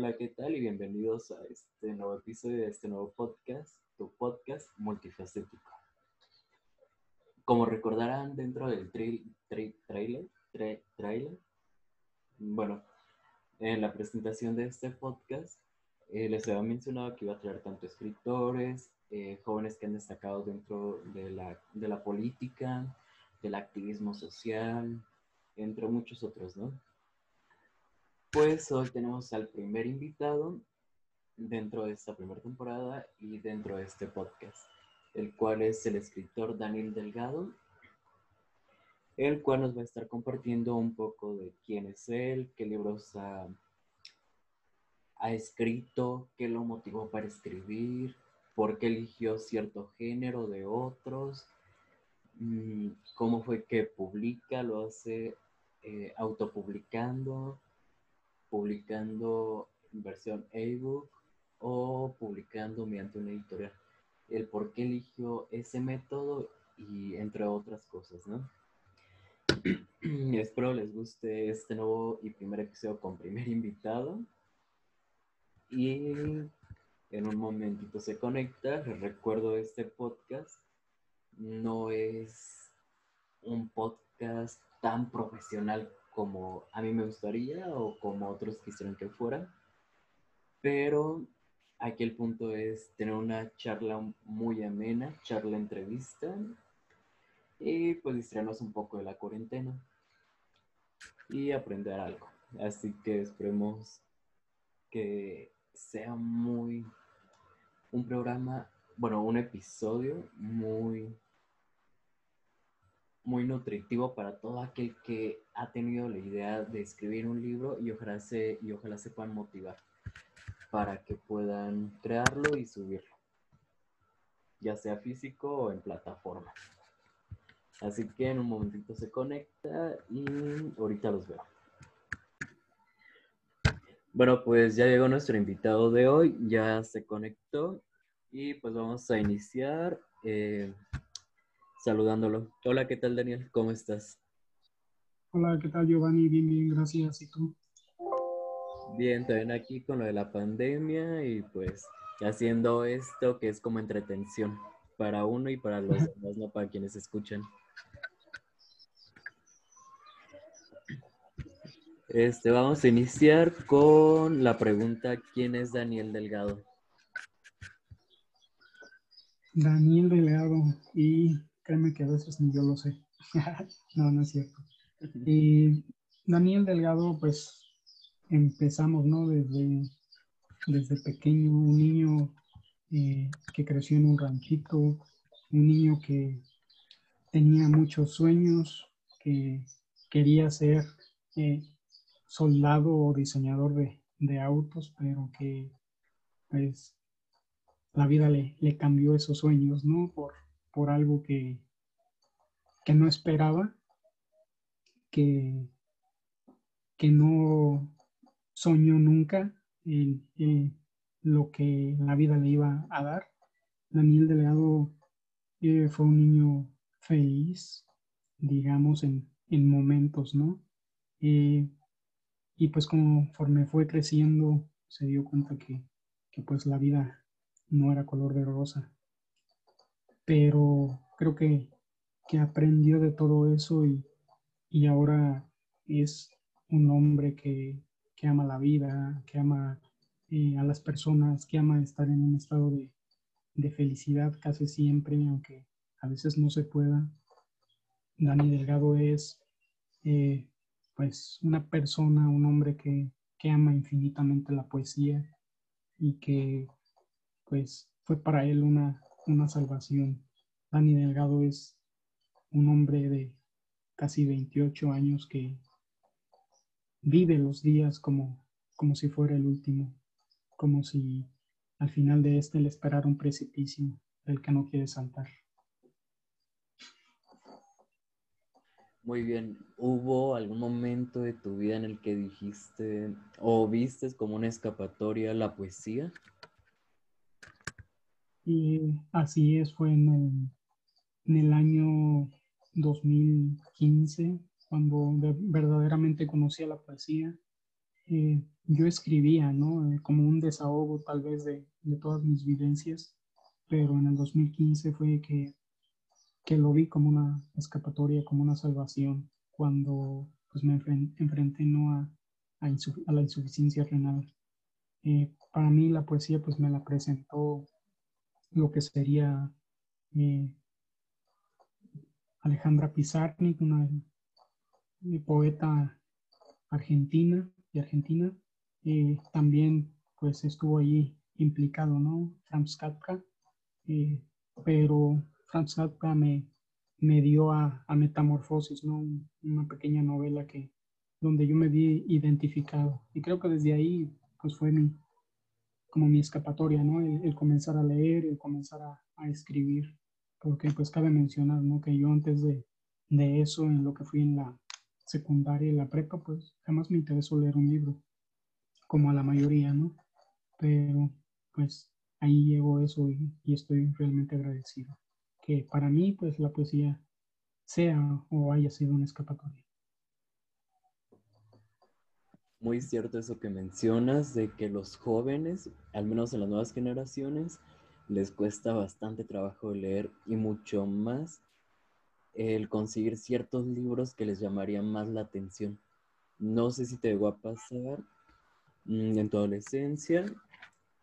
Hola, ¿qué tal? Y bienvenidos a este nuevo episodio de este nuevo podcast, tu podcast multifacético. Como recordarán dentro del trailer, trailer, bueno, en la presentación de este podcast eh, les había mencionado que iba a traer tanto escritores, eh, jóvenes que han destacado dentro de la, de la política, del activismo social, entre muchos otros, ¿no? Pues hoy tenemos al primer invitado dentro de esta primera temporada y dentro de este podcast, el cual es el escritor Daniel Delgado, el cual nos va a estar compartiendo un poco de quién es él, qué libros ha, ha escrito, qué lo motivó para escribir, por qué eligió cierto género de otros, mm, cómo fue que publica, lo hace eh, autopublicando, publicando en versión ebook o publicando mediante una editorial. El por qué eligió ese método y entre otras cosas, ¿no? Espero les guste este nuevo y primer episodio con primer invitado. Y en un momentito se conecta. Les recuerdo este podcast. No es un podcast tan profesional como a mí me gustaría o como otros quisieran que fuera. Pero aquí el punto es tener una charla muy amena, charla entrevista y pues distraernos un poco de la cuarentena y aprender algo. Así que esperemos que sea muy un programa, bueno, un episodio muy muy nutritivo para todo aquel que ha tenido la idea de escribir un libro y ojalá se, y ojalá se puedan motivar para que puedan crearlo y subirlo, ya sea físico o en plataforma. Así que en un momentito se conecta y ahorita los veo. Bueno, pues ya llegó nuestro invitado de hoy, ya se conectó y pues vamos a iniciar. Eh, saludándolo. Hola, ¿qué tal Daniel? ¿Cómo estás? Hola, ¿qué tal Giovanni? Bien, bien, gracias. ¿Y tú? Bien, también aquí con lo de la pandemia y pues haciendo esto que es como entretención para uno y para los demás, no para quienes escuchan. Este, vamos a iniciar con la pregunta, ¿quién es Daniel Delgado? Daniel Delgado, y Créeme que a veces ni yo lo sé. no, no es cierto. Y Daniel Delgado, pues empezamos, ¿no? Desde, desde pequeño, un niño eh, que creció en un ranchito, un niño que tenía muchos sueños, que quería ser eh, soldado o diseñador de, de, autos, pero que pues la vida le, le cambió esos sueños, ¿no? Por, por algo que, que no esperaba, que, que no soñó nunca en, lo que la vida le iba a dar. Daniel Delgado eh, fue un niño feliz, digamos, en, en momentos, ¿no? Eh, y pues conforme fue creciendo, se dio cuenta que, que pues la vida no era color de rosa pero creo que, que aprendió de todo eso y, y ahora es un hombre que, que, ama la vida, que ama eh, a las personas, que ama estar en un estado de, de, felicidad casi siempre, aunque a veces no se pueda. Dani Delgado es eh, pues una persona, un hombre que, que ama infinitamente la poesía y que pues fue para él una, una salvación. Dani Delgado es un hombre de casi 28 años que vive los días como, como si fuera el último, como si al final de este le esperara un precipicio del que no quiere saltar. Muy bien. ¿Hubo algún momento de tu vida en el que dijiste o vistes como una escapatoria la poesía? Y así es, fue en el, en el año 2015, cuando verdaderamente conocí a la poesía. eh, yo escribía, ¿no? Eh, como un desahogo tal vez de, de, todas mis vivencias, pero en el 2015 fue que, que lo vi como una escapatoria, como una salvación, cuando pues me enfrenté, ¿no? a, a, la insuficiencia renal. Eh, para mí la poesía pues me la presentó lo que sería Alejandra Pizarnik, una poeta argentina y argentina, eh, también pues estuvo allí implicado, ¿no? Franz Kafka, eh, pero Franz Kafka me, me dio a, Metamorfosis, ¿no? Una pequeña novela que, donde yo me vi identificado. Y creo que desde ahí pues fue mi, como mi escapatoria, ¿no? El, comenzar a leer, el comenzar a, escribir, porque pues cabe mencionar, ¿no? Que yo antes de, eso, en lo que fui en la secundaria y la prepa, pues jamás me interesó leer un libro, como a la mayoría, ¿no? Pero pues ahí llegó eso y, estoy realmente agradecido. Que para mí, pues la poesía sea o haya sido una escapatoria. Muy cierto eso que mencionas de que los jóvenes, al menos en las nuevas generaciones, les cuesta bastante trabajo leer y mucho más el conseguir ciertos libros que les llamarían más la atención. No sé si te llegó a pasar mm, en tu adolescencia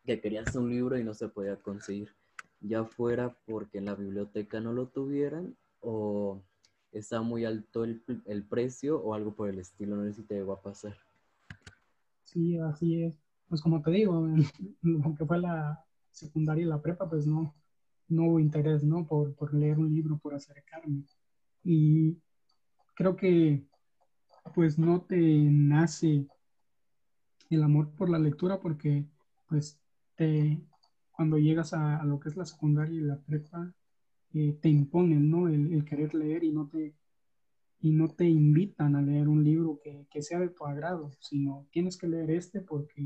que querías un libro y no se podía conseguir, ya fuera porque en la biblioteca no lo tuvieran o está muy alto el, el precio o algo por el estilo, no sé si te llegó a pasar. Sí, así es. Pues como te digo, aunque fue la secundaria y la prepa, pues no, no hubo interés, ¿no? Por, por leer un libro, por acercarme. Y creo que pues no te nace el amor por la lectura porque pues te cuando llegas a, lo que es la secundaria y la prepa eh, te imponen no el, querer leer y no te y no te invitan a leer un libro que, que, sea de tu agrado sino tienes que leer este porque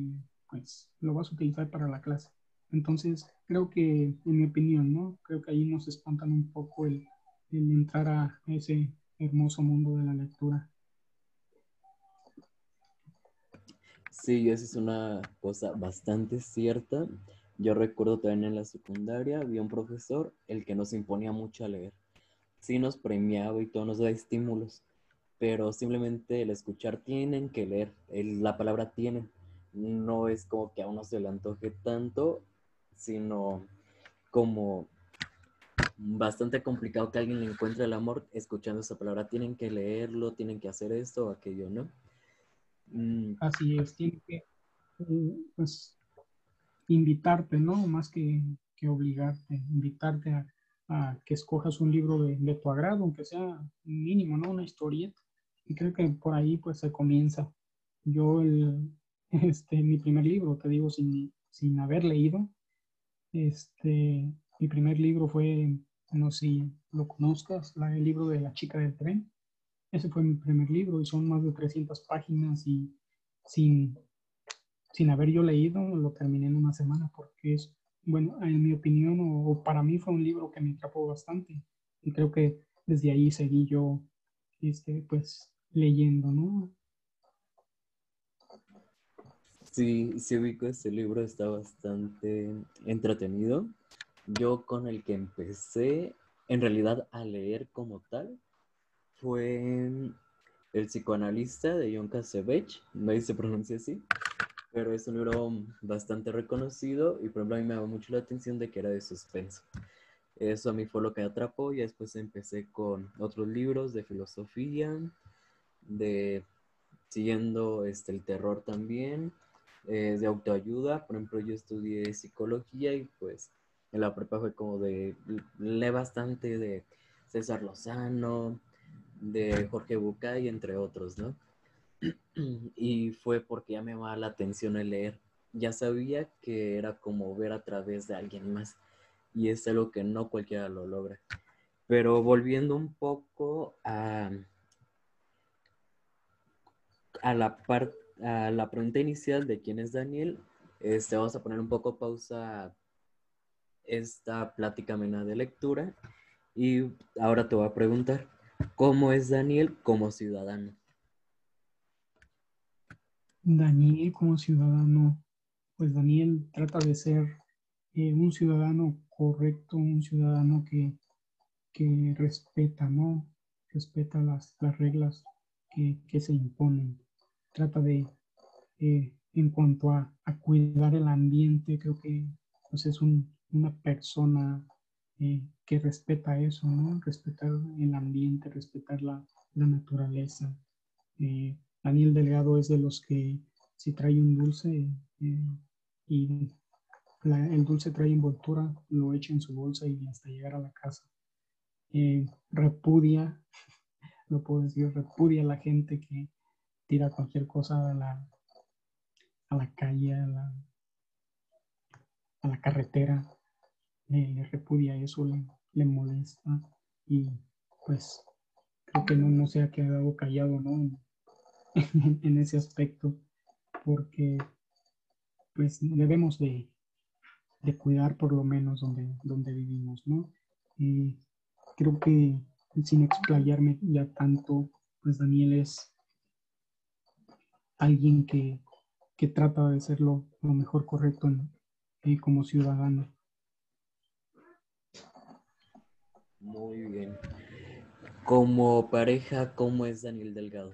pues lo vas a utilizar para la clase entonces creo que en mi opinión no creo que ahí nos espantan un poco el el entrar a ese hermoso mundo de la lectura. Sí, esa es una cosa bastante cierta. Yo recuerdo también en la secundaria había un profesor el que nos imponía mucho a leer. Sí nos premiaba y todo nos da estímulos, pero simplemente el escuchar tienen que leer, la palabra tienen. No es como que a uno se le antoje tanto, sino como bastante complicado que alguien le encuentre el amor escuchando esa palabra. Tienen que leerlo, tienen que hacer esto o aquello, ¿no? Mm. Así es, tienen que eh, pues, invitarte, ¿no? Más que, que obligarte, invitarte a, a, que escojas un libro de, de, tu agrado, aunque sea mínimo, ¿no? Una historieta. Y creo que por ahí pues se comienza. Yo, el, este, mi primer libro, te digo, sin, sin haber leído, este, mi primer libro fue no sé si lo conozcas, el libro de la chica del tren. Ese fue mi primer libro y son más de 300 páginas y sin, sin haber yo leído lo terminé en una semana porque es, bueno, en mi opinión o, para mí fue un libro que me atrapó bastante. Y creo que desde ahí seguí yo, este, pues, leyendo, ¿no? Sí, sí ubico este libro, está bastante entretenido. Yo con el que empecé en realidad a leer como tal fue El psicoanalista de John Cassavetes, no se pronuncia así, pero es un libro bastante reconocido y por ejemplo a mí me llamó mucho la atención de que era de suspenso. Eso a mí fue lo que atrapó y después empecé con otros libros de filosofía, de siguiendo este, el terror también, eh, de autoayuda. Por ejemplo, yo estudié psicología y pues en la prepa fue como de, le bastante de César Lozano, de Jorge Bucay, entre otros, ¿no? Y fue porque ya me llamaba la atención el leer. Ya sabía que era como ver a través de alguien más. Y es algo que no cualquiera lo logra. Pero volviendo un poco a, a la parte a la pregunta inicial de quién es Daniel, este, vamos a poner un poco pausa esta plática mena de lectura y ahora te voy a preguntar, ¿cómo es Daniel como ciudadano? Daniel como ciudadano, pues Daniel trata de ser eh, un ciudadano correcto, un ciudadano que, que respeta, ¿no? Respeta las, las reglas que, que, se imponen. Trata de, eh, en cuanto a, a, cuidar el ambiente, creo que pues, es un, una persona eh, que respeta eso, ¿no? Respetar el ambiente, respetar la, la naturaleza. Daniel Delgado es de los que si trae un dulce eh, y el dulce trae envoltura, lo echa en su bolsa y hasta llegar a la casa. Eh, repudia, no puedo decir, repudia a la gente que tira cualquier cosa a la, a la calle, a la, a la carretera. le repudia eso, le, le, molesta y pues creo que no, no se ha quedado callado ¿no? en ese aspecto porque pues debemos de, de cuidar por lo menos donde, donde vivimos, ¿no? Y creo que sin explayarme ya tanto, pues Daniel es alguien que, que trata de ser lo, mejor correcto en, eh, como ciudadano. Muy bien. Como pareja, ¿cómo es Daniel Delgado?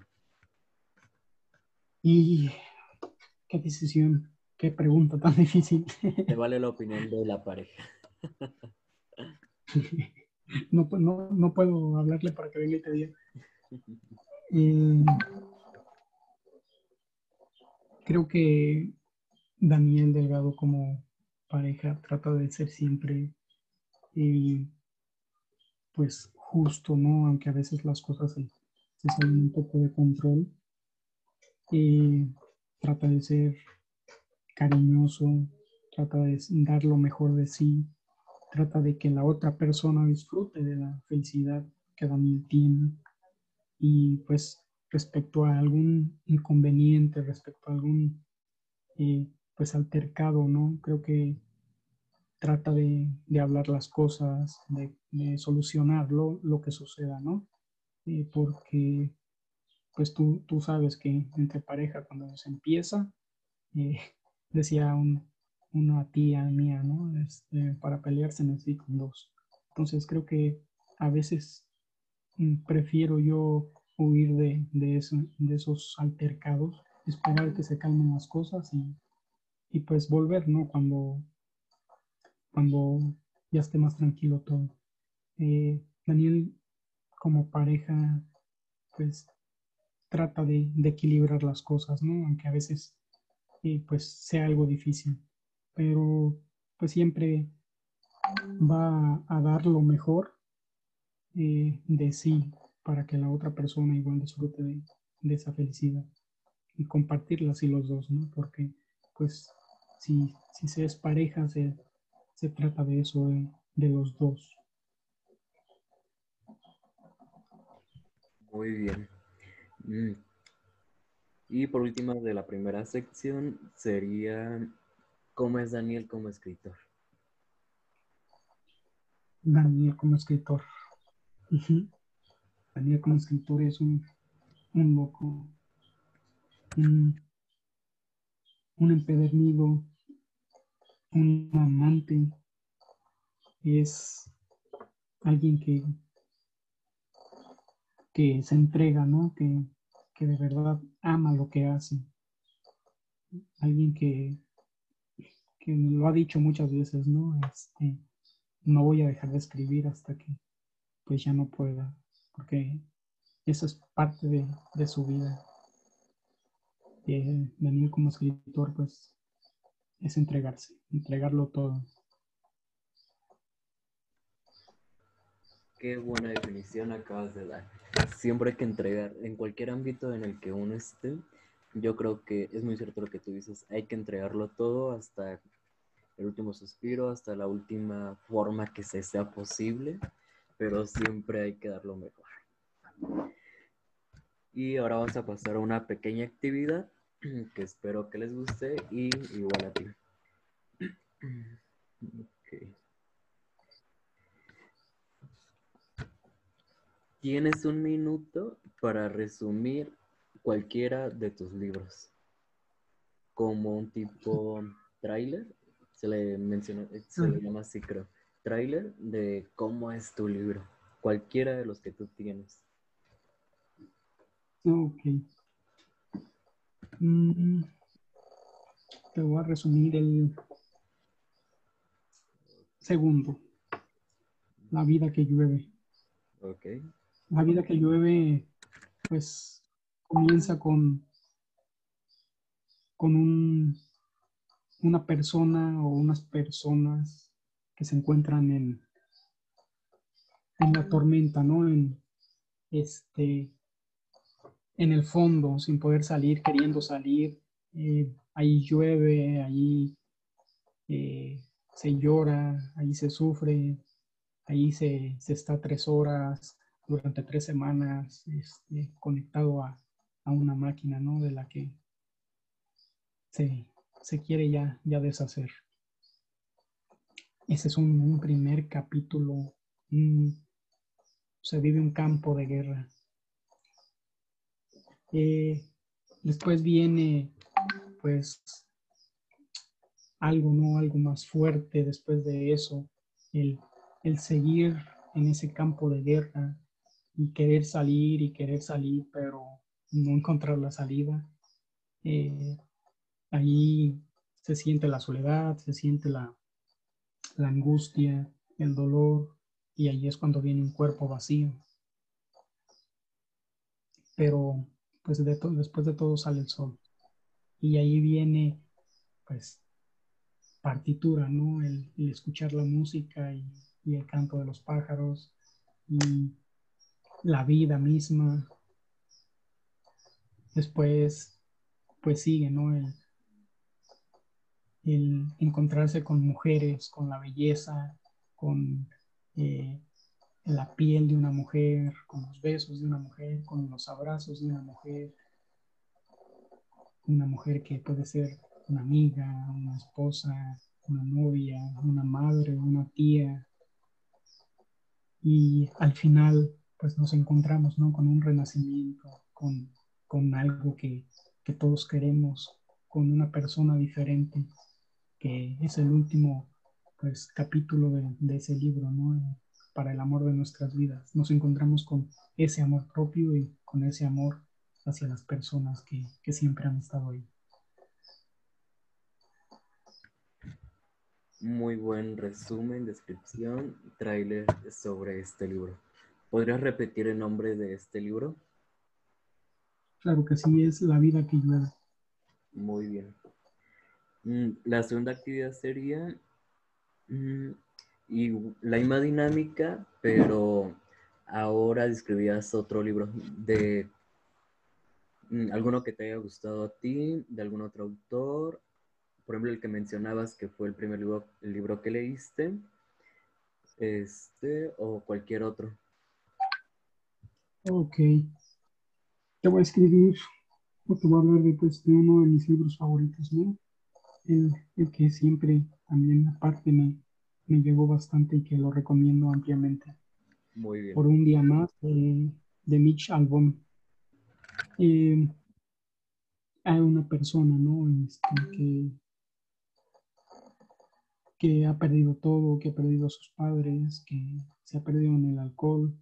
Y qué decisión Qué pregunta tan difícil. Te vale la opinión de la pareja. No, no, no puedo hablarle para que venga y te diga. Eh, creo que Daniel Delgado como pareja trata de ser siempre eh, pues justo, ¿no? Aunque a veces las cosas se, salen un poco de control. Eh, trata de ser cariñoso, trata de dar lo mejor de sí, trata de que la otra persona disfrute de la felicidad que Daniel tiene. Y pues respecto a algún inconveniente, respecto a algún eh, pues altercado, ¿no? Creo que trata de, hablar las cosas, de, solucionarlo, lo que suceda, ¿no? Eh, porque pues tú, tú sabes que entre pareja cuando se empieza, eh, decía una tía mía, ¿no? Este, para pelear se necesitan dos. Entonces creo que a veces mm, prefiero yo huir de, de, de esos altercados, esperar que se calmen las cosas y, y, pues volver, ¿no? Cuando, cuando ya esté más tranquilo todo. Eh, Daniel como pareja, pues trata de, equilibrar las cosas, ¿no? Aunque a veces pues sea algo difícil. Pero pues siempre va a dar lo mejor eh, de sí para que la otra persona igual disfrute de, esa felicidad y compartirla así los dos, ¿no? Porque pues si, si se es pareja se, se trata de eso, de, de los dos. Muy bien. Mm, y por último, de la primera sección sería ¿Cómo es Daniel como escritor? Daniel como escritor. Daniel como escritor es un, un loco, un, un empedernido, un amante. Es alguien que, que se entrega, ¿no? Que, que de verdad ama lo que hace. Alguien que, que lo ha dicho muchas veces, ¿no? Este, no voy a dejar de escribir hasta que pues ya no pueda, porque eso es parte de, de su vida. venir como escritor, pues, es entregarse, entregarlo todo. Qué buena definición acabas de dar. Siempre hay que entregar, en cualquier ámbito en el que uno esté, yo creo que es muy cierto lo que tú dices, hay que entregarlo todo hasta el último suspiro, hasta la última forma que se sea posible, pero siempre hay que dar lo mejor. Y ahora vamos a pasar a una pequeña actividad que espero que les guste y igual a ti. Okay. Tienes un minuto para resumir cualquiera de tus libros. como un tipo tráiler, se le menciona, se le llama así creo, tráiler de cómo es tu libro, cualquiera de los que tú tienes. Ok. Mm, te voy a resumir el segundo. La vida que llueve. Ok. La vida que llueve, pues, comienza con, con un, una persona o unas personas que se encuentran en, en la tormenta, ¿no? En, este, en el fondo, sin poder salir, queriendo salir. Eh, ahí llueve, ahí eh, se llora, ahí se sufre, ahí se, está tres horas, durante tres semanas, este, conectado a, una máquina, ¿no? De la que se, quiere ya, ya deshacer. Ese es un, primer capítulo. se vive un campo de guerra. Eh, después viene, pues, algo, ¿no? Algo más fuerte después de eso, el, seguir en ese campo de guerra y querer salir y querer salir, pero no encontrar la salida. Eh, ahí se siente la soledad, se siente la, la angustia, el dolor, y ahí es cuando viene un cuerpo vacío. Pero pues de después de todo sale el sol. Y ahí viene pues partitura, ¿no? El, escuchar la música y, el canto de los pájaros la vida misma. Después, pues sigue, ¿no? El, el encontrarse con mujeres, con la belleza, con eh, la piel de una mujer, con los besos de una mujer, con los abrazos de una mujer. Una mujer que puede ser una amiga, una esposa, una novia, una madre, una tía. Y al final, pues nos encontramos, ¿no? Con un renacimiento, con, algo que, todos queremos, con una persona diferente, que es el último, pues, capítulo de, ese libro, ¿no? Para el amor de nuestras vidas. Nos encontramos con ese amor propio y con ese amor hacia las personas que, que siempre han estado ahí. Muy buen resumen, descripción, tráiler sobre este libro. ¿Podrías repetir el nombre de este libro? Claro que sí, es La vida que llueve. Muy bien. Mm, la segunda actividad sería mm, y la misma dinámica, pero ahora describías otro libro de mm, alguno que te haya gustado a ti, de algún otro autor por ejemplo, el que mencionabas que fue el primer libro, el libro que leíste, este, o cualquier otro. Ok. Te voy a escribir, o te voy a hablar de, pues, de uno de mis libros favoritos, ¿no? El, que siempre también aparte me, me llegó bastante y que lo recomiendo ampliamente. Muy bien. Por un día más, de Mitch Albom. Eh, hay una persona, ¿no? Este, que que ha perdido todo, que ha perdido a sus padres, que se ha perdido en el alcohol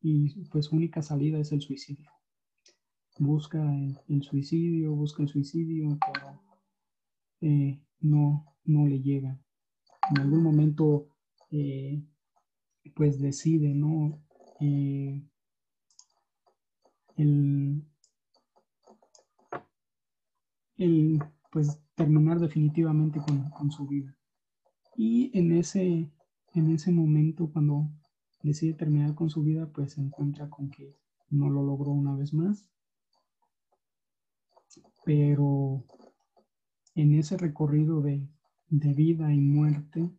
y pues única salida es el suicidio. Busca el, suicidio, busca el suicidio, pero eh, no, no le llega. En algún momento eh, pues decide, ¿no? Eh, el, el, pues terminar definitivamente con, con su vida. Y en ese, en ese momento, cuando decide terminar con su vida, pues se encuentra con que no lo logró una vez más. Pero en ese recorrido de, vida y muerte,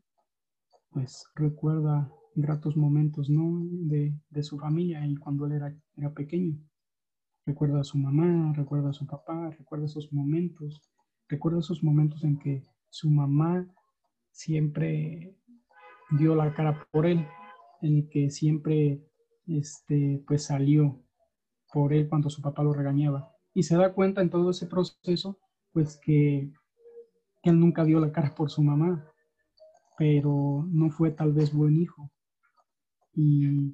pues recuerda gratos momentos, ¿no? De, su familia y cuando él era, era pequeño. Recuerda a su mamá, recuerda a su papá, recuerda esos momentos, recuerda esos momentos en que su mamá siempre dio la cara por él, en el que siempre este, pues salió por él cuando su papá lo regañaba. Y se da cuenta en todo ese proceso pues que, él nunca dio la cara por su mamá, pero no fue tal vez buen hijo. Y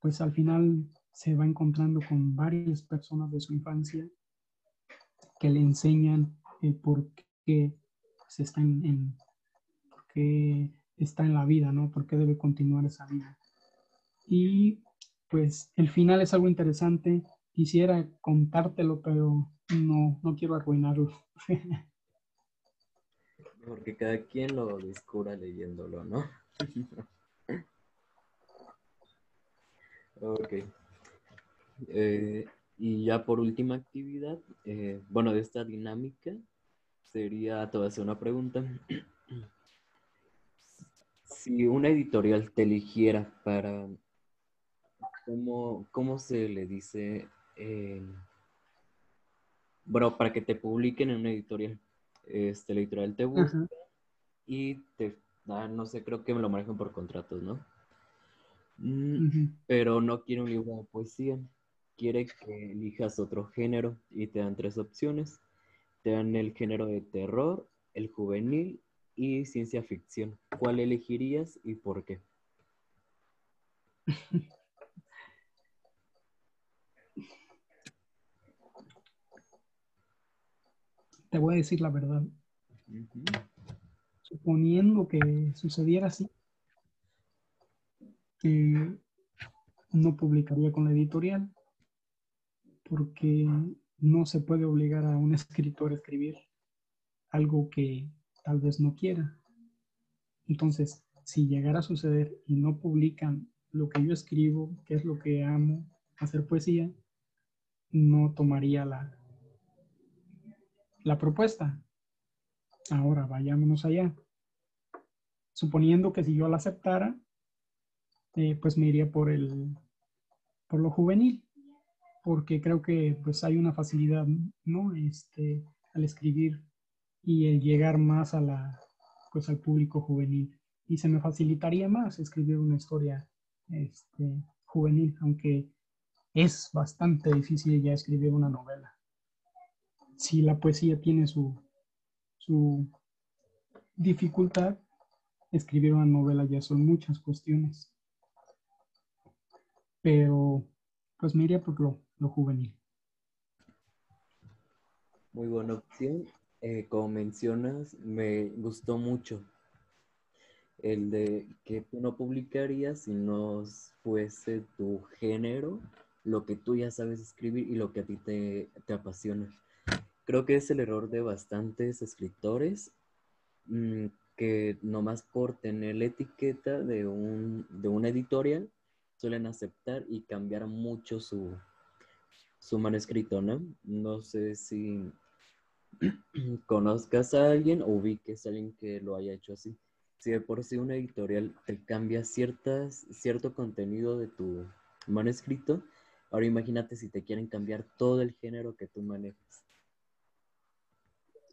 pues al final se va encontrando con varias personas de su infancia que le enseñan eh, por qué se está en, qué está en la vida, ¿no? Por qué debe continuar esa vida. Y pues el final es algo interesante. Quisiera contártelo, pero no, no quiero arruinarlo. Porque cada quien lo descubra leyéndolo, ¿no? ok. Eh, y ya por última actividad, eh, bueno, de esta dinámica, sería, te voy a hacer una pregunta. si una editorial te eligiera para, ¿cómo, cómo se le dice? Eh, bueno, para que te publiquen en una editorial. Este, la editorial te busca y te, ah, no sé, creo que me lo manejan por contratos, ¿no? Mm, pero no quiere un libro de poesía, quiere que elijas otro género y te dan tres opciones. Te dan el género de terror, el juvenil y ciencia ficción. ¿Cuál elegirías y por qué? Te voy a decir la verdad. Suponiendo que sucediera así, que no publicaría con la editorial, porque no se puede obligar a un escritor a escribir algo que tal vez no quiera. Entonces, si llegara a suceder y no publican lo que yo escribo, que es lo que amo, hacer poesía, no tomaría la, la propuesta. Ahora, vayámonos allá. Suponiendo que si yo la aceptara, eh, pues me iría por el por lo juvenil, porque creo que pues hay una facilidad, ¿no? Este, al escribir y el llegar más a la, pues al público juvenil. Y se me facilitaría más escribir una historia este, juvenil, aunque es bastante difícil ya escribir una novela. Si la poesía tiene su, su dificultad, escribir una novela ya son muchas cuestiones. Pero pues me iría por lo, lo juvenil. Muy buena opción. Eh, como mencionas, me gustó mucho el de que tú no publicarías si no fuese tu género, lo que tú ya sabes escribir y lo que a ti te, apasiona. Creo que es el error de bastantes escritores mm, que nomás por tener la etiqueta de, un, de una editorial suelen aceptar y cambiar mucho su, su manuscrito, ¿no? No sé si conozcas a alguien o ubiques a alguien que lo haya hecho así. Si de por sí una editorial te cambia ciertas, cierto contenido de tu manuscrito, ahora imagínate si te quieren cambiar todo el género que tú manejas.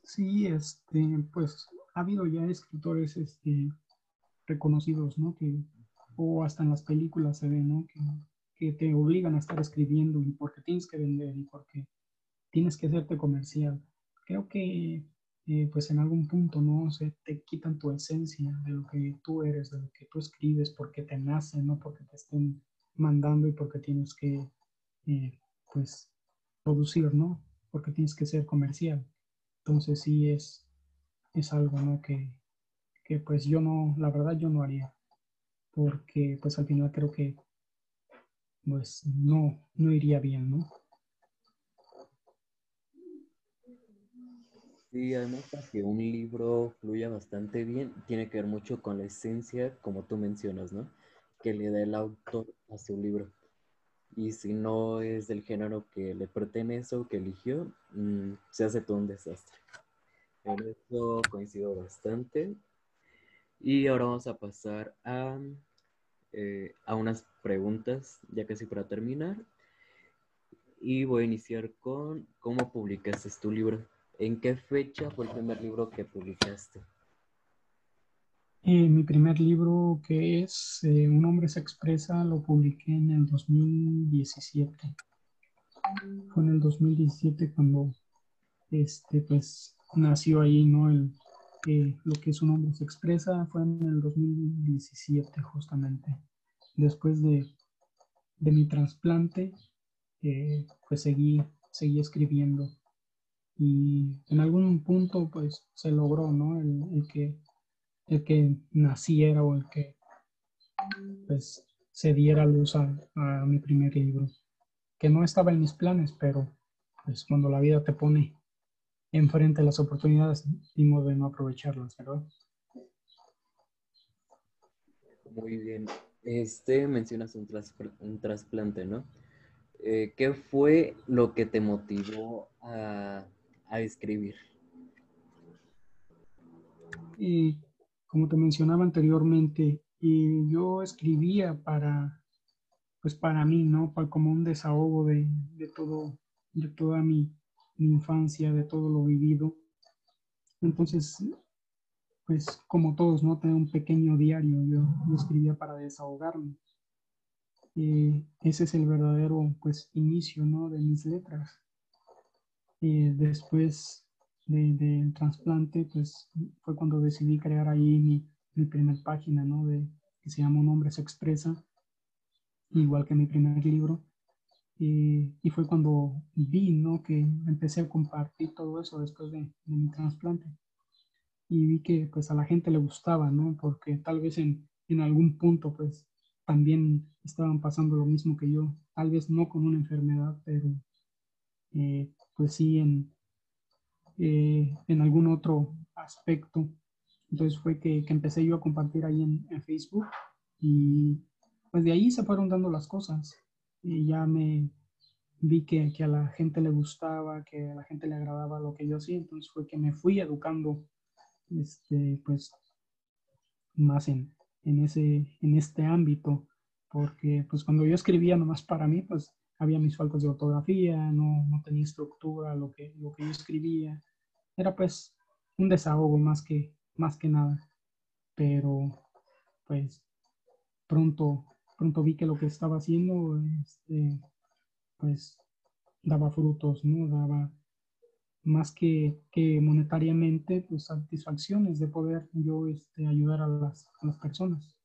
Sí, este, pues ha habido ya escritores este, reconocidos, ¿no? Que, o hasta en las películas se ve, ¿no? Que, que te obligan a estar escribiendo y porque tienes que vender y porque tienes que hacerte comercial creo que eh, pues en algún punto, ¿no? Se te quitan tu esencia de lo que tú eres, de lo que tú escribes, porque te nace, no porque te estén mandando y porque tienes que, eh, pues, producir, ¿no? Porque tienes que ser comercial. Entonces sí es, es algo, ¿no? Que, que pues yo no, la verdad yo no haría, porque pues al final creo que pues no, no iría bien, ¿no? Sí, además para que un libro fluya bastante bien, tiene que ver mucho con la esencia, como tú mencionas, ¿no? Que le da el autor a su libro. Y si no es del género que le pertenece o que eligió, mm, se hace todo un desastre. En eso coincido bastante. Y ahora vamos a pasar a, eh, a unas preguntas, ya casi para terminar. Y voy a iniciar con cómo publicaste tu libro. ¿En qué fecha fue el primer libro que publicaste? Eh, mi primer libro, que es eh, Un hombre se expresa, lo publiqué en el 2017. Fue en el 2017 cuando este, pues nació ahí, ¿no? El, lo que su nombre se expresa fue en el 2017 justamente. Después de, de mi trasplante, eh, pues seguí, seguí escribiendo. Y en algún punto pues se logró, ¿no? El, que, el que naciera o el que pues se diera luz a, mi primer libro, que no estaba en mis planes, pero pues cuando la vida te pone enfrente las oportunidades modo de no aprovecharlas, ¿verdad? Muy bien. Este, mencionas un, un trasplante, ¿no? Eh, ¿Qué fue lo que te motivó a, escribir? Y como te mencionaba anteriormente, yo escribía para, pues para mí, ¿no? Para, como un desahogo de, todo, de toda mi, infancia, de todo lo vivido. Entonces, pues como todos, ¿no? Tenía un pequeño diario, yo, escribía para desahogarme. ese es el verdadero, pues, inicio, ¿no? De mis letras. Después del trasplante, pues, fue cuando decidí crear ahí mi, mi primer página, ¿no? De, que se llama Un hombre se expresa, igual que mi primer libro. Eh, y fue cuando vi, ¿no? Que empecé a compartir todo eso después de, mi trasplante. Y vi que pues a la gente le gustaba, ¿no? Porque tal vez en, en algún punto pues también estaban pasando lo mismo que yo. Tal vez no con una enfermedad, pero eh, pues sí en, eh, en algún otro aspecto. Entonces fue que, que empecé yo a compartir ahí en, en Facebook y pues de ahí se fueron dando las cosas y ya me vi que, que, a la gente le gustaba, que a la gente le agradaba lo que yo hacía, entonces fue que me fui educando, este, pues, más en, en, ese, en este ámbito, porque pues cuando yo escribía nomás para mí, pues había mis faltas de ortografía, no, no tenía estructura lo que, lo que yo escribía, era pues un desahogo más que, más que nada, pero pues pronto pronto vi que lo que estaba haciendo, este, pues, daba frutos, ¿no? Daba más que, que monetariamente, pues, satisfacciones de poder yo este, ayudar a las, a las personas.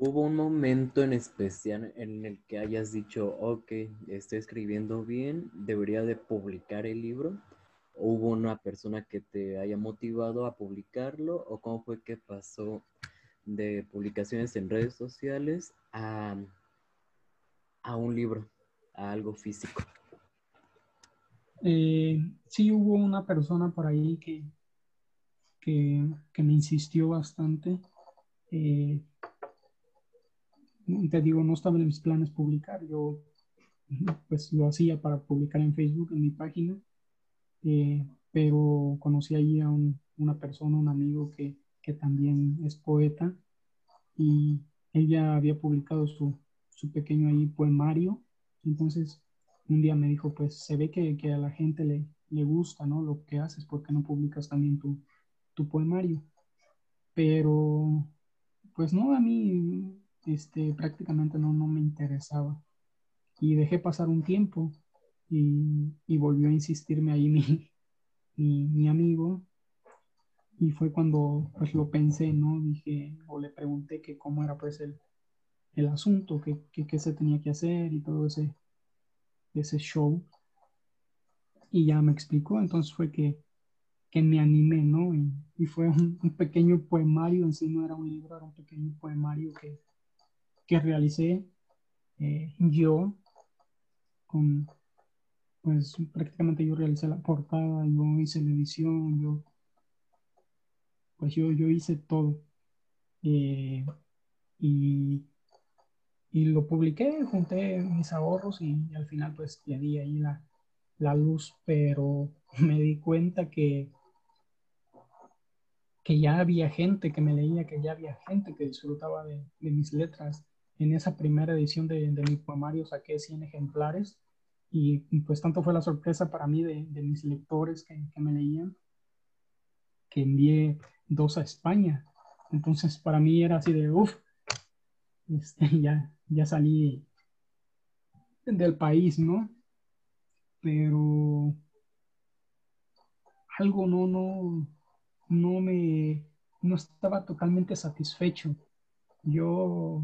¿Hubo un momento en especial en el que hayas dicho, ok, estoy escribiendo bien, debería de publicar el libro? ¿Hubo una persona que te haya motivado a publicarlo? ¿O cómo fue que pasó de publicaciones en redes sociales a, un libro, a algo físico? Eh, sí hubo una persona por ahí que, que, me insistió bastante. Eh, te digo, no estaba en mis planes publicar, yo pues lo hacía para publicar en Facebook, en mi página, eh, pero conocí allí a una persona, un amigo que, que también es poeta, y ella había publicado su, su pequeño ahí poemario. Entonces, un día me dijo, pues se ve que, que a la gente le, le, gusta, ¿no? Lo que haces, ¿por qué no publicas también tu, tu poemario? Pero, pues no, a mí este, prácticamente no, no me interesaba. Y dejé pasar un tiempo y, y volvió a insistirme ahí mi, mi, mi amigo y fue cuando pues lo pensé, ¿no? Dije, o le pregunté que cómo era pues el, el asunto, qué que, se tenía que hacer y todo ese, ese show. Y ya me explicó, entonces fue que, que me animé, ¿no? Y, y fue un, pequeño poemario, en sí no era un libro, era un pequeño poemario que, que realicé eh, yo con, pues prácticamente yo realicé la portada, yo hice la edición, yo pues yo, yo hice todo. Eh, y, y, lo publiqué, junté mis ahorros y, al final pues di ahí la, la, luz, pero me di cuenta que, que ya había gente que me leía, que ya había gente que disfrutaba de mis letras. En esa primera edición de, de, mi poemario saqué 100 ejemplares y, pues tanto fue la sorpresa para mí de, de mis lectores que, que me leían que envié dos a España. Entonces para mí era así de, uff, este, ya, ya salí del país, ¿no? pero algo no, no, no me, no estaba totalmente satisfecho. Yo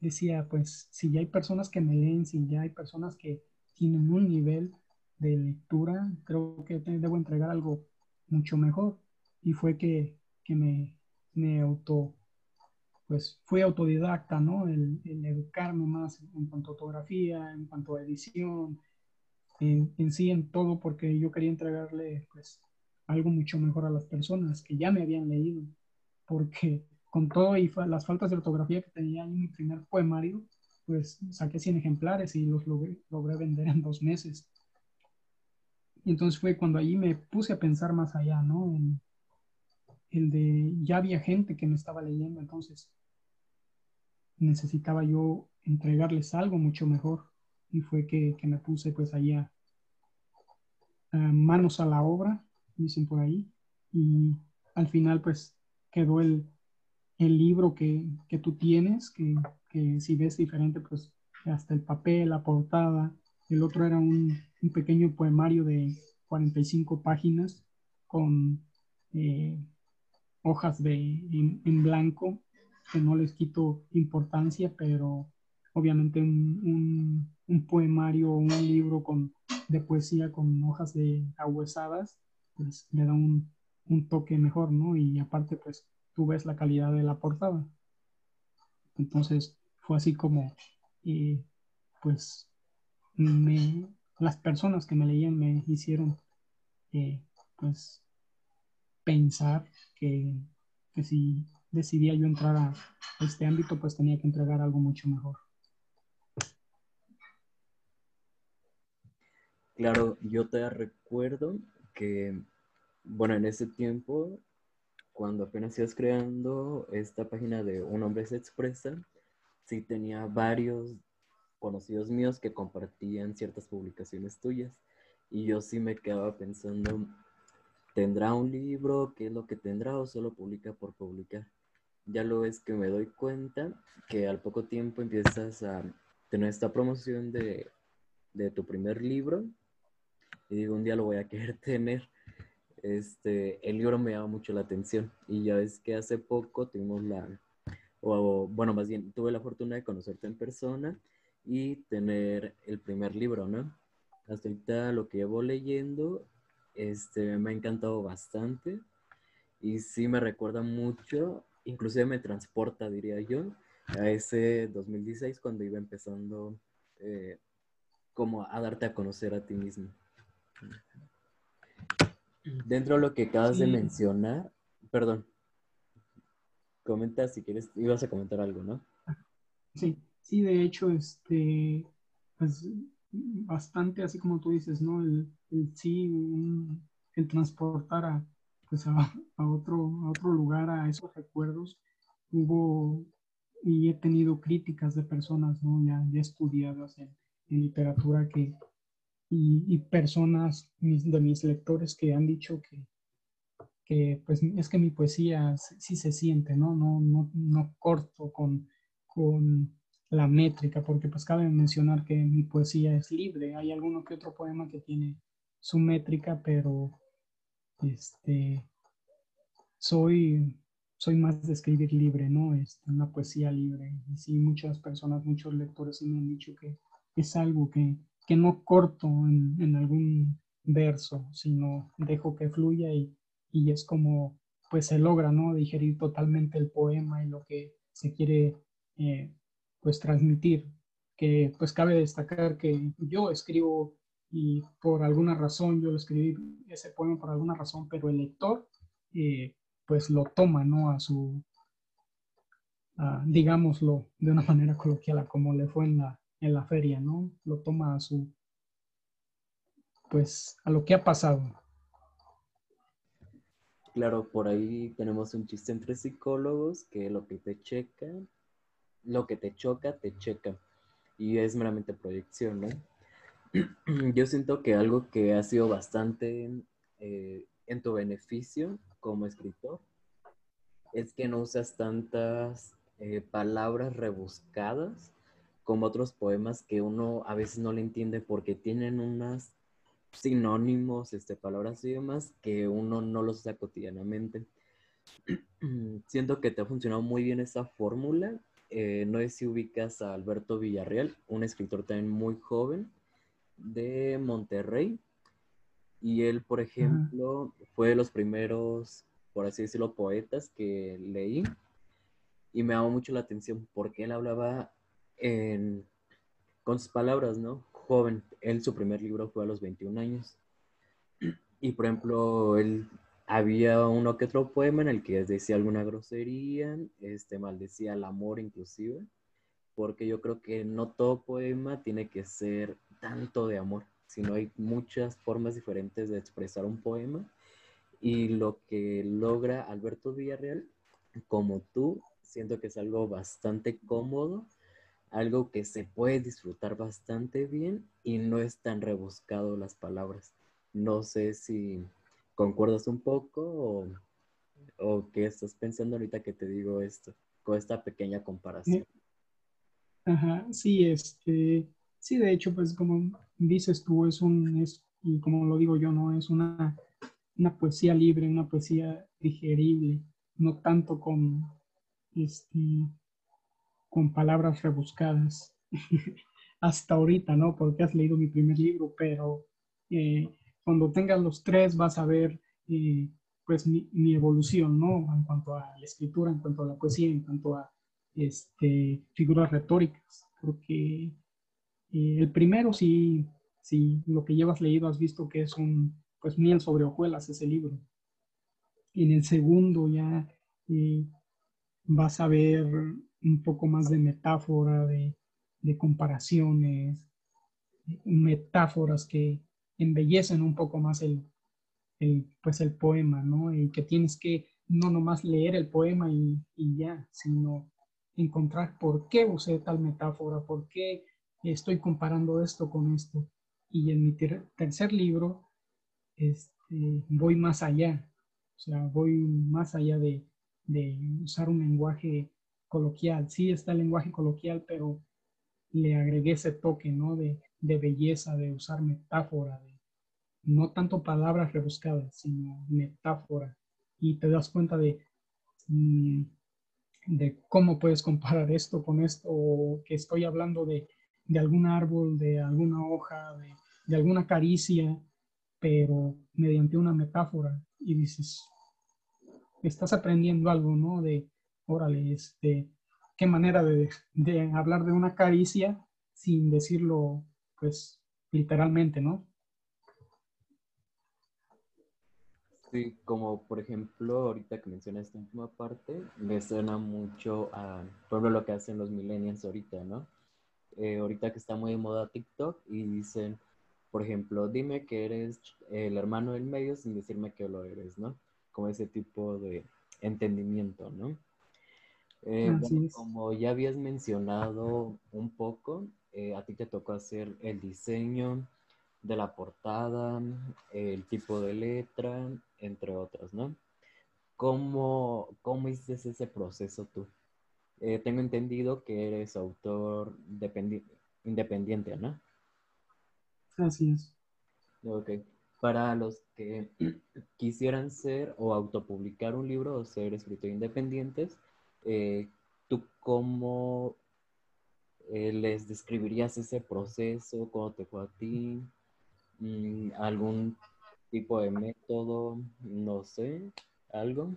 decía, pues, si ya hay personas que me leen, si ya hay personas que tienen un nivel de lectura, creo que debo entregar algo mucho mejor. Y fue que, me, me auto, pues fui autodidacta, ¿no? El, educarme más en cuanto a fotografía, en cuanto a edición, en, en, sí, en todo, porque yo quería entregarle, pues, algo mucho mejor a las personas que ya me habían leído, porque con todo y las faltas de ortografía que tenía en mi primer poemario, pues saqué 100 ejemplares y los logré, logré vender en dos meses. Y entonces fue cuando allí me puse a pensar más allá, ¿no? En el de, ya había gente que me estaba leyendo, entonces necesitaba yo entregarles algo mucho mejor. Y fue que, que me puse pues allá manos a la obra, dicen por ahí, y al final pues quedó el, el libro que, que tú tienes, que, que si ves diferente pues hasta el papel, la portada, el otro era un, un pequeño poemario de 45 páginas con eh, hojas de, en, blanco, que no les quito importancia, pero obviamente un, un, poemario o un libro con, de poesía con hojas de ahuesadas, pues le da un, un toque mejor, ¿no? Y aparte, pues tú ves la calidad de la portada. Entonces fue así como, eh, pues me, las personas que me leían me hicieron eh, pues pensar que, que, si decidía yo entrar a este ámbito pues tenía que entregar algo mucho mejor. Claro, yo te recuerdo que, bueno, en ese tiempo, cuando apenas ibas creando esta página de Un hombre se expresa, sí tenía varios conocidos míos que compartían ciertas publicaciones tuyas. Y yo sí me quedaba pensando, ¿tendrá un libro? ¿Qué es lo que tendrá? ¿O solo publica por publicar? Ya lo es que me doy cuenta que al poco tiempo empiezas a tener esta promoción de, de tu primer libro. Y digo, un día lo voy a querer tener. Este, el libro me llama mucho la atención. Y ya ves que hace poco tuvimos la, o bueno, más bien, tuve la fortuna de conocerte en persona y tener el primer libro, ¿no? Hasta ahorita lo que llevo leyendo, este, me ha encantado bastante y sí me recuerda mucho, inclusive me transporta, diría yo, a ese 2016 cuando iba empezando eh, como a darte a conocer a ti mismo. Dentro de lo que acabas de mencionar, perdón, comenta si quieres, ibas a comentar algo, ¿no? Sí, Sí, de hecho, este, pues bastante así como tú dices, ¿no? El, sí, el transportar a, pues a, otro, a otro lugar, a esos recuerdos, hubo y he tenido críticas de personas, ¿no? Ya, ya estudiadas en, literatura que, y, personas de mis lectores que han dicho que, que pues es que mi poesía sí se siente, ¿no? No, no, no corto con, con la métrica, porque pues cabe mencionar que mi poesía es libre. Hay alguno que otro poema que tiene su métrica, pero este soy soy más de escribir libre, ¿no? Este, una poesía libre. Y sí, muchas personas, muchos lectores sí me han dicho que es algo que, que no corto en, algún verso, sino dejo que fluya y, y es como pues se logra, ¿no? Digerir totalmente el poema y lo que se quiere eh, pues transmitir, que pues cabe destacar que yo escribo y por alguna razón yo lo escribí ese poema por alguna razón, pero el lector eh, pues lo toma, ¿no? A su, digámoslo de una manera coloquial, como le fue en la, en la feria, ¿no? Lo toma a su, pues a lo que ha pasado. Claro, por ahí tenemos un chiste entre psicólogos que lo que te checa lo que te choca, te checa. Y es meramente proyección, ¿no? Yo siento que algo que ha sido bastante eh, en tu beneficio como escritor es que no usas tantas eh, palabras rebuscadas como otros poemas que uno a veces no le entiende porque tienen unas sinónimos, este, palabras y demás que uno no los usa cotidianamente. Siento que te ha funcionado muy bien esa fórmula. Eh, no sé si ubicas a Alberto Villarreal, un escritor también muy joven de Monterrey. Y él, por ejemplo, fue de los primeros, por así decirlo, poetas que leí. Y me llamó mucho la atención porque él hablaba en, con sus palabras, ¿no? Joven. Él, su primer libro fue a los 21 años. Y, por ejemplo, él había uno que otro poema en el que decía alguna grosería, este, maldecía el amor inclusive, porque yo creo que no todo poema tiene que ser tanto de amor, sino hay muchas formas diferentes de expresar un poema y lo que logra Alberto Villarreal, como tú, siento que es algo bastante cómodo, algo que se puede disfrutar bastante bien y no es tan rebuscado las palabras. No sé si ¿Concuerdas un poco o, qué estás pensando ahorita que te digo esto, con esta pequeña comparación? Ajá, sí, este, sí, de hecho, pues como dices tú, es un, es, y como lo digo yo, no, es una, una poesía libre, una poesía digerible, no tanto con, este, con palabras rebuscadas. Hasta ahorita, ¿no? Porque has leído mi primer libro, pero eh, cuando tengas los tres vas a ver eh, pues mi, evolución, ¿no? En cuanto a la escritura, en cuanto a la poesía, en cuanto a este, figuras retóricas, porque eh, el primero sí, sí, lo que llevas leído has visto que es un, pues miel sobre hojuelas ese libro. En el segundo ya eh, vas a ver un poco más de metáfora, de, comparaciones, metáforas que, embellecen un poco más el, pues el poema, ¿no? Y que tienes que no nomás leer el poema y, ya, sino encontrar por qué usé tal metáfora, por qué estoy comparando esto con esto. Y en mi tercer libro este, voy más allá, o sea, voy más allá de usar un lenguaje coloquial. Sí está el lenguaje coloquial, pero le agregué ese toque, ¿no? De, de belleza, de usar metáfora, de, no tanto palabras rebuscadas, sino metáfora. Y te das cuenta de, mm, de cómo puedes comparar esto con esto, o que estoy hablando de, de algún árbol, de alguna hoja, de, de alguna caricia, pero mediante una metáfora. Y dices, estás aprendiendo algo, ¿no? De, órale, este, qué manera de, hablar de una caricia sin decirlo pues literalmente, ¿no? Sí, como por ejemplo, ahorita que mencionas esta última parte, me suena mucho a, por ejemplo, lo que hacen los millennials ahorita, ¿no? Eh, ahorita que está muy de moda TikTok y dicen, por ejemplo, dime que eres el hermano del medio sin decirme que lo eres, ¿no? Como ese tipo de entendimiento, ¿no? Eh, como ya habías mencionado un poco, eh, a ti te tocó hacer el diseño de la portada, el tipo de letra, entre otras, ¿no? ¿Cómo, cómo hiciste ese proceso tú? Eh, tengo entendido que eres autor independiente, ¿no? Así es. Ok. Para los que quisieran ser o autopublicar un libro o ser escritor independientes, eh, ¿tú cómo eh, les describirías ese proceso? ¿Cómo te fue a ti? Mm, ¿Algún tipo de método? No sé, ¿algo?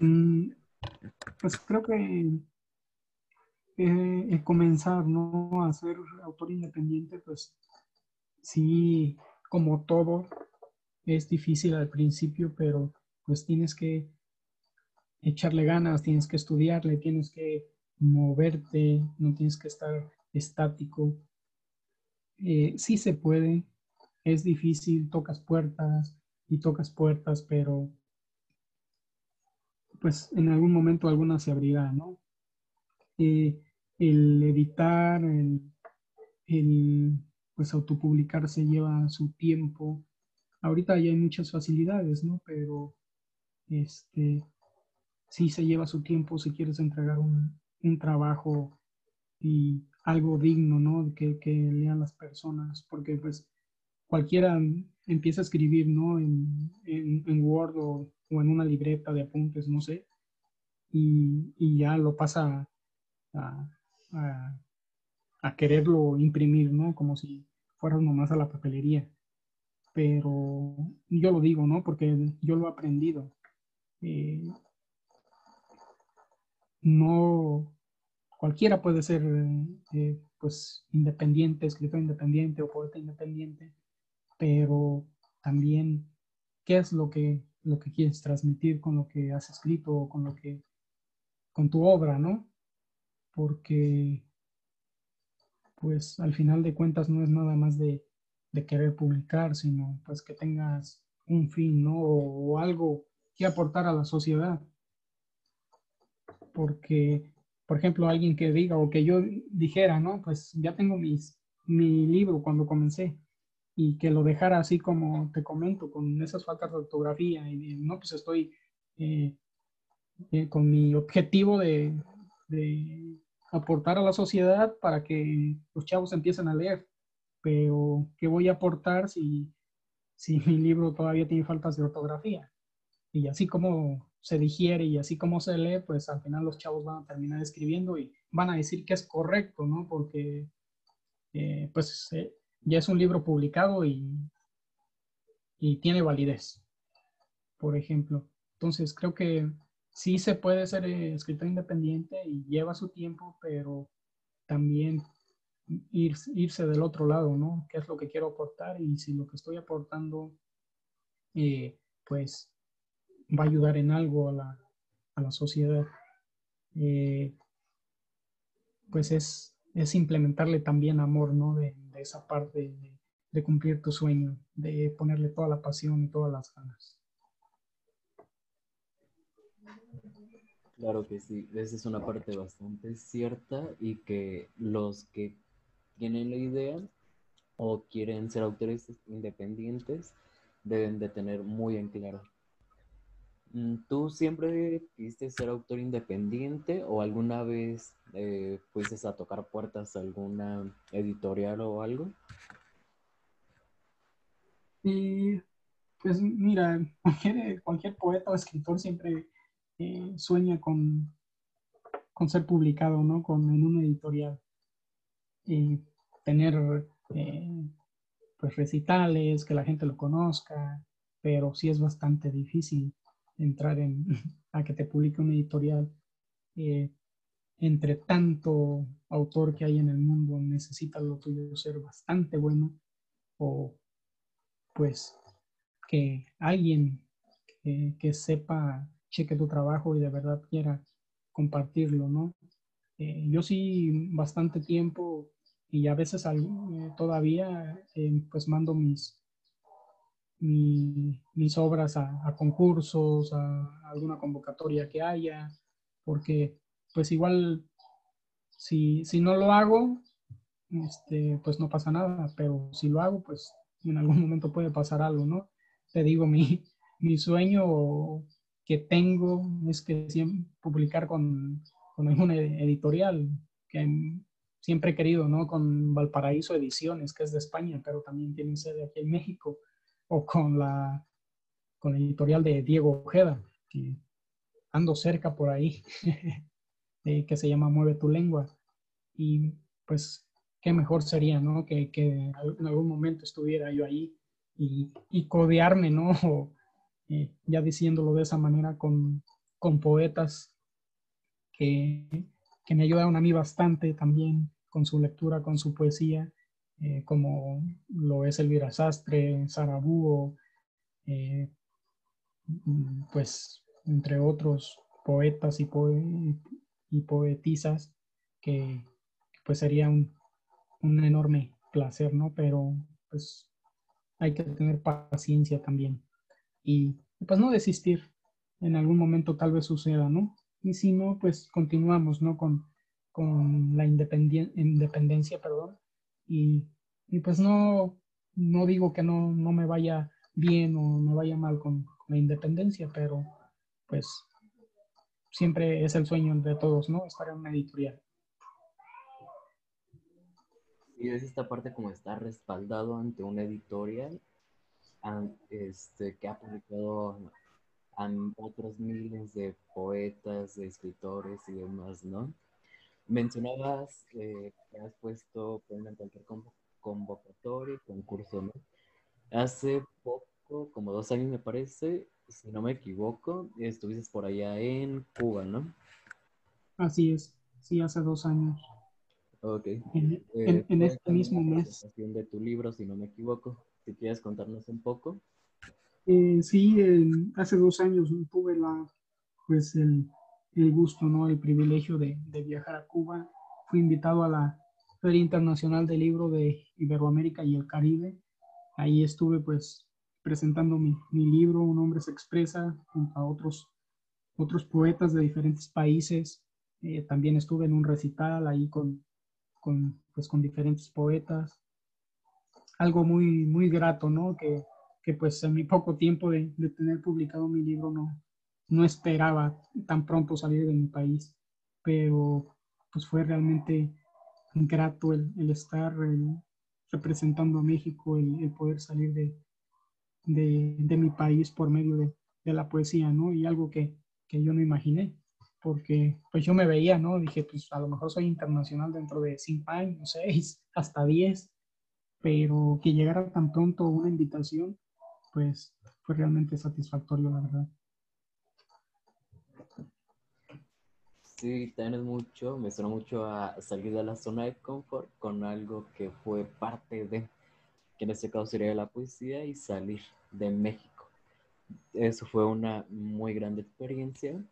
Mm, pues creo que el comenzar, ¿no? A ser autor independiente, pues sí, como todo, es difícil al principio, pero pues tienes que echarle ganas, tienes que estudiarle, tienes que moverte, no tienes que estar estático. Eh, sí se puede, es difícil, tocas puertas y tocas puertas, pero pues en algún momento alguna se abrirá, ¿no? Eh, el editar, el, el pues autopublicarse lleva su tiempo. Ahorita ya hay muchas facilidades, ¿no? Pero este sí se lleva su tiempo si quieres entregar un, un trabajo y algo digno, ¿no? Que, lean las personas, porque pues cualquiera empieza a escribir, ¿no? En, en, Word o, en una libreta de apuntes, no sé, y, y ya lo pasa a, a, a, quererlo imprimir, ¿no? Como si fuera nomás a la papelería. Pero yo lo digo, ¿no? Porque yo lo he aprendido. Eh, no cualquiera puede ser eh, pues independiente, escritor independiente o poeta independiente, pero también qué es lo que, lo que quieres transmitir con lo que has escrito o con lo que, con tu obra, ¿no? Porque, pues al final de cuentas no es nada más de, querer publicar, sino pues que tengas un fin, ¿no? O, algo que aportar a la sociedad. Porque, por ejemplo, alguien que diga o que yo dijera, ¿no? Pues ya tengo mis, mi libro cuando comencé y que lo dejara así como te comento, con esas faltas de ortografía y no, pues estoy eh, eh, con mi objetivo de, aportar a la sociedad para que los chavos empiecen a leer. Pero, ¿qué voy a aportar si, si mi libro todavía tiene faltas de ortografía? Y así como se digiere y así como se lee, pues al final los chavos van a terminar escribiendo y van a decir que es correcto, ¿no? Porque, eh, pues, ya es un libro publicado y, y tiene validez, por ejemplo. Entonces, creo que sí se puede ser eh, escritor independiente y lleva su tiempo, pero también ir, irse del otro lado, ¿no? ¿Qué es lo que quiero aportar? Y si lo que estoy aportando, eh, pues, va a ayudar en algo a la, a la sociedad, eh, pues es, es implementarle también amor, ¿no? De, esa parte de, cumplir tu sueño, de ponerle toda la pasión y todas las ganas. Claro que sí, esa es una parte bastante cierta y que los que tienen la idea o quieren ser autores independientes deben de tener muy en claro. Mm, ¿Tú siempre quisiste ser autor independiente o alguna vez eh, fuiste a tocar puertas a alguna editorial o algo? Y pues mira, cualquier, poeta o escritor siempre eh, sueña con, con ser publicado, ¿no? Con, en una editorial. Y tener eh, pues recitales, que la gente lo conozca, pero sí es bastante difícil entrar en, a que te publique una editorial. Eh, entre tanto autor que hay en el mundo, necesita lo tuyo ser bastante bueno o pues que alguien que, sepa, cheque tu trabajo y de verdad quiera compartirlo, ¿no? Eh, yo sí bastante tiempo y a veces eh, todavía pues mando mis, mis obras a, concursos, a, alguna convocatoria que haya, porque pues igual si, si no lo hago, este, pues no pasa nada, pero si lo hago, pues en algún momento puede pasar algo, ¿no? Te digo, mi, mi sueño que tengo es que siempre publicar con, con alguna editorial, que siempre he querido, ¿no? Con Valparaíso Ediciones, que es de España, pero también tiene sede aquí en México o con la, con la editorial de Diego Ojeda, que ando cerca por ahí, que se llama Mueve tu lengua. Y pues, qué mejor sería, ¿no? Que, que en algún momento estuviera yo ahí y, y codearme, ¿no? Eh, ya diciéndolo de esa manera, con, con poetas que, que me ayudaron a mí bastante también con su lectura, con su poesía eh, como lo es Elvira Sastre, Sara eh, pues entre otros poetas y, y poetisas que pues sería un, un, enorme placer, ¿no? Pero pues hay que tener paciencia también y pues no desistir. En algún momento tal vez suceda, ¿no? Y si no, pues continuamos, ¿no? Con, con la independencia, perdón, y, pues no, no digo que no, no me vaya bien o me vaya mal con, la independencia, pero pues siempre es el sueño de todos, ¿no? Estar en una editorial. Y es esta parte como está respaldado ante una editorial este, que ha publicado a otros miles de poetas, de escritores y demás, ¿no? Mencionabas que has puesto en cualquier convocatoria, concurso, ¿no? Hace poco, como dos años me parece, si no me equivoco, estuviste por allá en Cuba, ¿no? Así es, sí, hace dos años. Ok. En, eh, este mismo mes. de tu libro, si no me equivoco. Si quieres contarnos un poco. Eh, sí, hace dos años tuve la, pues el, el gusto, ¿no? El privilegio de, de, viajar a Cuba. Fui invitado a la Feria Internacional del Libro de Iberoamérica y el Caribe. Ahí estuve pues presentando mi, mi libro, Un hombre se expresa, junto a otros, otros poetas de diferentes países. Eh, también estuve en un recital ahí con, con, pues, con diferentes poetas. Algo muy, muy grato, ¿no? Que, que pues en mi poco tiempo de, de tener publicado mi libro no, no esperaba tan pronto salir de mi país, pero pues fue realmente grato el, estar representando a México, el, el poder salir de, de, mi país por medio de, de, la poesía, ¿no? Y algo que, que yo no imaginé, porque pues yo me veía, ¿no? Dije, pues a lo mejor soy internacional dentro de cinco años, seis, hasta diez, pero que llegara tan pronto una invitación, pues fue realmente satisfactorio, la verdad. Sí, también es mucho, me suena mucho a salir de la zona de confort con algo que fue parte de, que en este caso sería la poesía y salir de México. Eso fue una muy grande experiencia.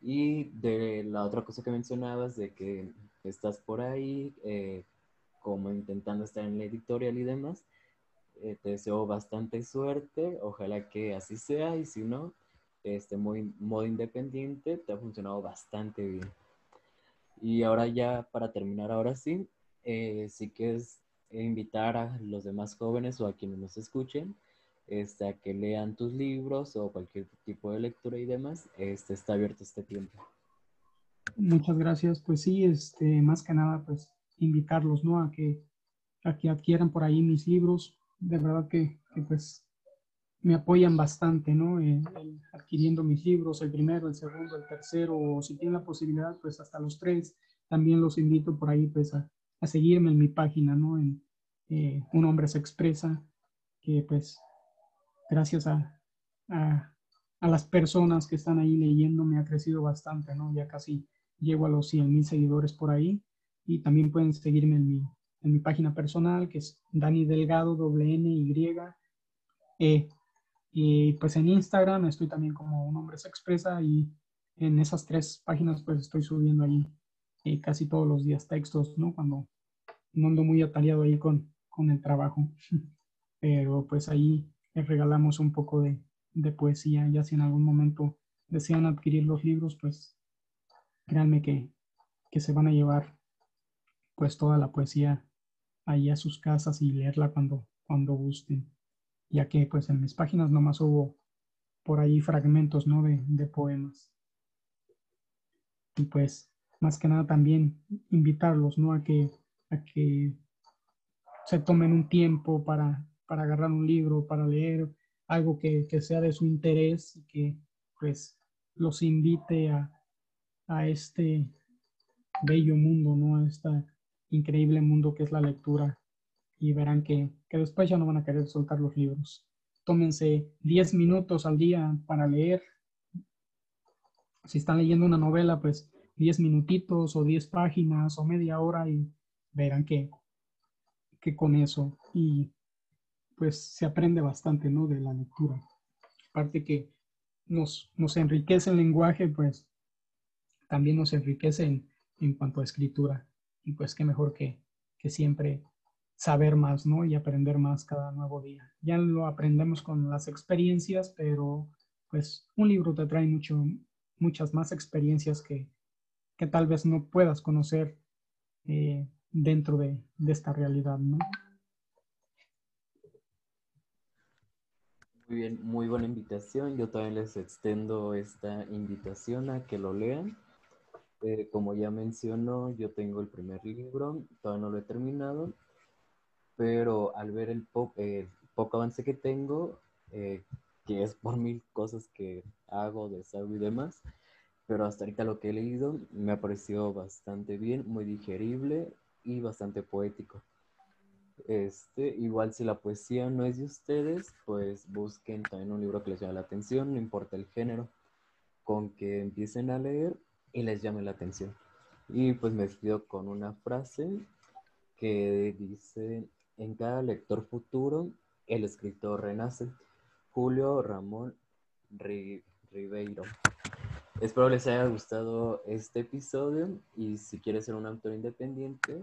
Y de la otra cosa que mencionabas, de que estás por ahí, eh, como intentando estar en la editorial y demás, eh, te deseo bastante suerte, ojalá que así sea, y si no, este modo independiente te ha funcionado bastante bien. Y ahora ya, para terminar, ahora sí, eh, si quieres invitar a los demás jóvenes o a quienes nos escuchen, este, a que lean tus libros o cualquier tipo de lectura y demás, este, está abierto este tiempo. Muchas gracias. Pues sí, este, más que nada, pues invitarlos, ¿no? A que, a que adquieran por ahí mis libros. De verdad que, que pues me apoyan bastante, ¿no? adquiriendo mis libros, el primero, el segundo, el tercero, o si tienen la posibilidad, pues hasta los tres. También los invito por ahí, pues, a, a seguirme en mi página, ¿no? En eh, Un Hombre se Expresa, que pues, gracias a, a, a, las personas que están ahí leyendo, me ha crecido bastante, ¿no? Ya casi llego a los 100 mil seguidores por ahí. Y también pueden seguirme en mi, en mi página personal, que es Dani Delgado, doble N, Y, E y pues en Instagram estoy también como un hombre se expresa y en esas tres páginas pues estoy subiendo ahí eh, casi todos los días textos, ¿no? Cuando no ando muy atareado ahí con, con el trabajo. Pero pues ahí les regalamos un poco de, de poesía, ya si en algún momento desean adquirir los libros, pues créanme que, que se van a llevar pues toda la poesía ahí a sus casas y leerla cuando, cuando gusten ya que pues en mis páginas nomás hubo por ahí fragmentos, ¿no? De, de poemas. Y pues más que nada también invitarlos, ¿no? A que, a que se tomen un tiempo para, para agarrar un libro, para leer algo que, que sea de su interés y que pues los invite a, a este bello mundo, ¿no? A este increíble mundo que es la lectura y verán que, que después ya no van a querer soltar los libros. Tómense 10 minutos al día para leer. Si están leyendo una novela, pues 10 minutitos o 10 páginas o media hora y verán que, que con eso y pues se aprende bastante, ¿no? De la lectura. Aparte que nos, nos enriquece el lenguaje, pues también nos enriquece en, en cuanto a escritura. Y pues qué mejor que, que siempre saber más, ¿no? Y aprender más cada nuevo día. Ya lo aprendemos con las experiencias, pero pues un libro te trae mucho, muchas más experiencias que, que tal vez no puedas conocer eh, dentro de, de, esta realidad, ¿no? Muy bien, muy buena invitación. Yo también les extendo esta invitación a que lo lean. Eh, como ya mencionó, yo tengo el primer libro, todavía no lo he terminado, pero al ver el, poco avance que tengo, eh, que es por mil cosas que hago, deshago y demás, pero hasta ahorita lo que he leído me ha parecido bastante bien, muy digerible y bastante poético. Este, igual si la poesía no es de ustedes, pues busquen también un libro que les llame la atención, no importa el género, con que empiecen a leer y les llame la atención. Y pues me despido con una frase que dice, en cada lector futuro, el escritor renace. Julio Ramón Ribeiro. Espero les haya gustado este episodio y si quieres ser un autor independiente,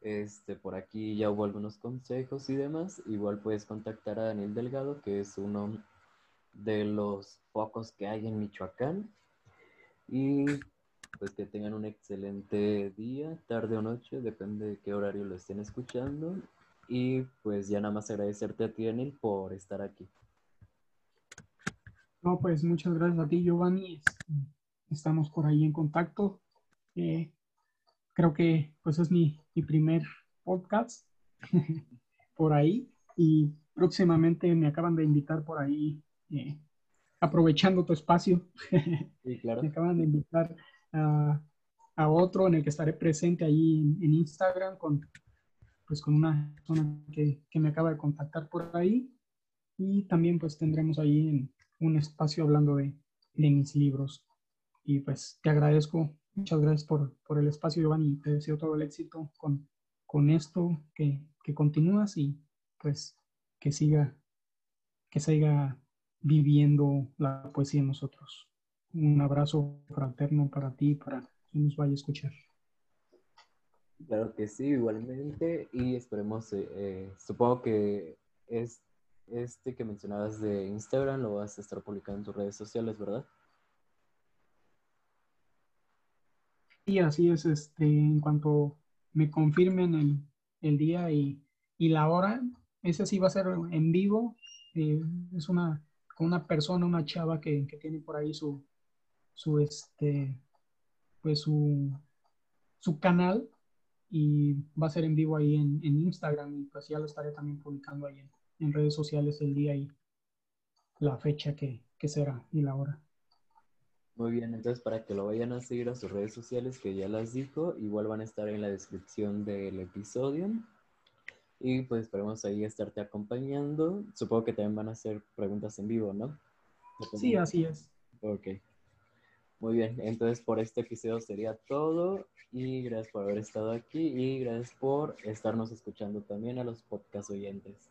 este, por aquí ya hubo algunos consejos y demás. Igual puedes contactar a Daniel Delgado, que es uno de los pocos que hay en Michoacán. Y pues que tengan un excelente día, tarde o noche, depende de qué horario lo estén escuchando. Y pues ya nada más agradecerte a ti, Daniel, por estar aquí. No, pues muchas gracias a ti, Giovanni. Estamos por ahí en contacto. Eh, creo que pues es mi, primer podcast por ahí y próximamente me acaban de invitar por ahí, eh, aprovechando tu espacio. Sí, claro. me acaban de invitar a, otro en el que estaré presente ahí en, Instagram con, pues, con una persona que, que, me acaba de contactar por ahí y también pues tendremos ahí un espacio hablando de, de mis libros. Y pues te agradezco Muchas gracias por, por, el espacio, Giovanni. Te deseo todo el éxito con, con esto, que, que, continúas y pues que siga, que siga viviendo la poesía en nosotros. Un abrazo fraterno para ti para quien nos vaya a escuchar. Claro que sí, igualmente. Y esperemos, eh, eh, supongo que es este que mencionabas de Instagram lo vas a estar publicando en tus redes sociales, ¿verdad? Sí, así es. Este, en cuanto me confirmen el, el día y, y, la hora, ese sí va a ser en vivo. Eh, es una, una persona, una chava que, que, tiene por ahí su, su este, pues su, su canal y va a ser en vivo ahí en, en Instagram y pues ya lo estaré también publicando ahí en, en redes sociales el día y la fecha que, que será y la hora. Muy bien, entonces para que lo vayan a seguir a sus redes sociales, que ya las dijo, igual van a estar en la descripción del episodio. Y pues esperemos ahí estarte acompañando. Supongo que también van a hacer preguntas en vivo, ¿no? Sí, así es. Ok. Muy bien, entonces por este episodio sería todo. Y gracias por haber estado aquí y gracias por estarnos escuchando también a los podcast oyentes.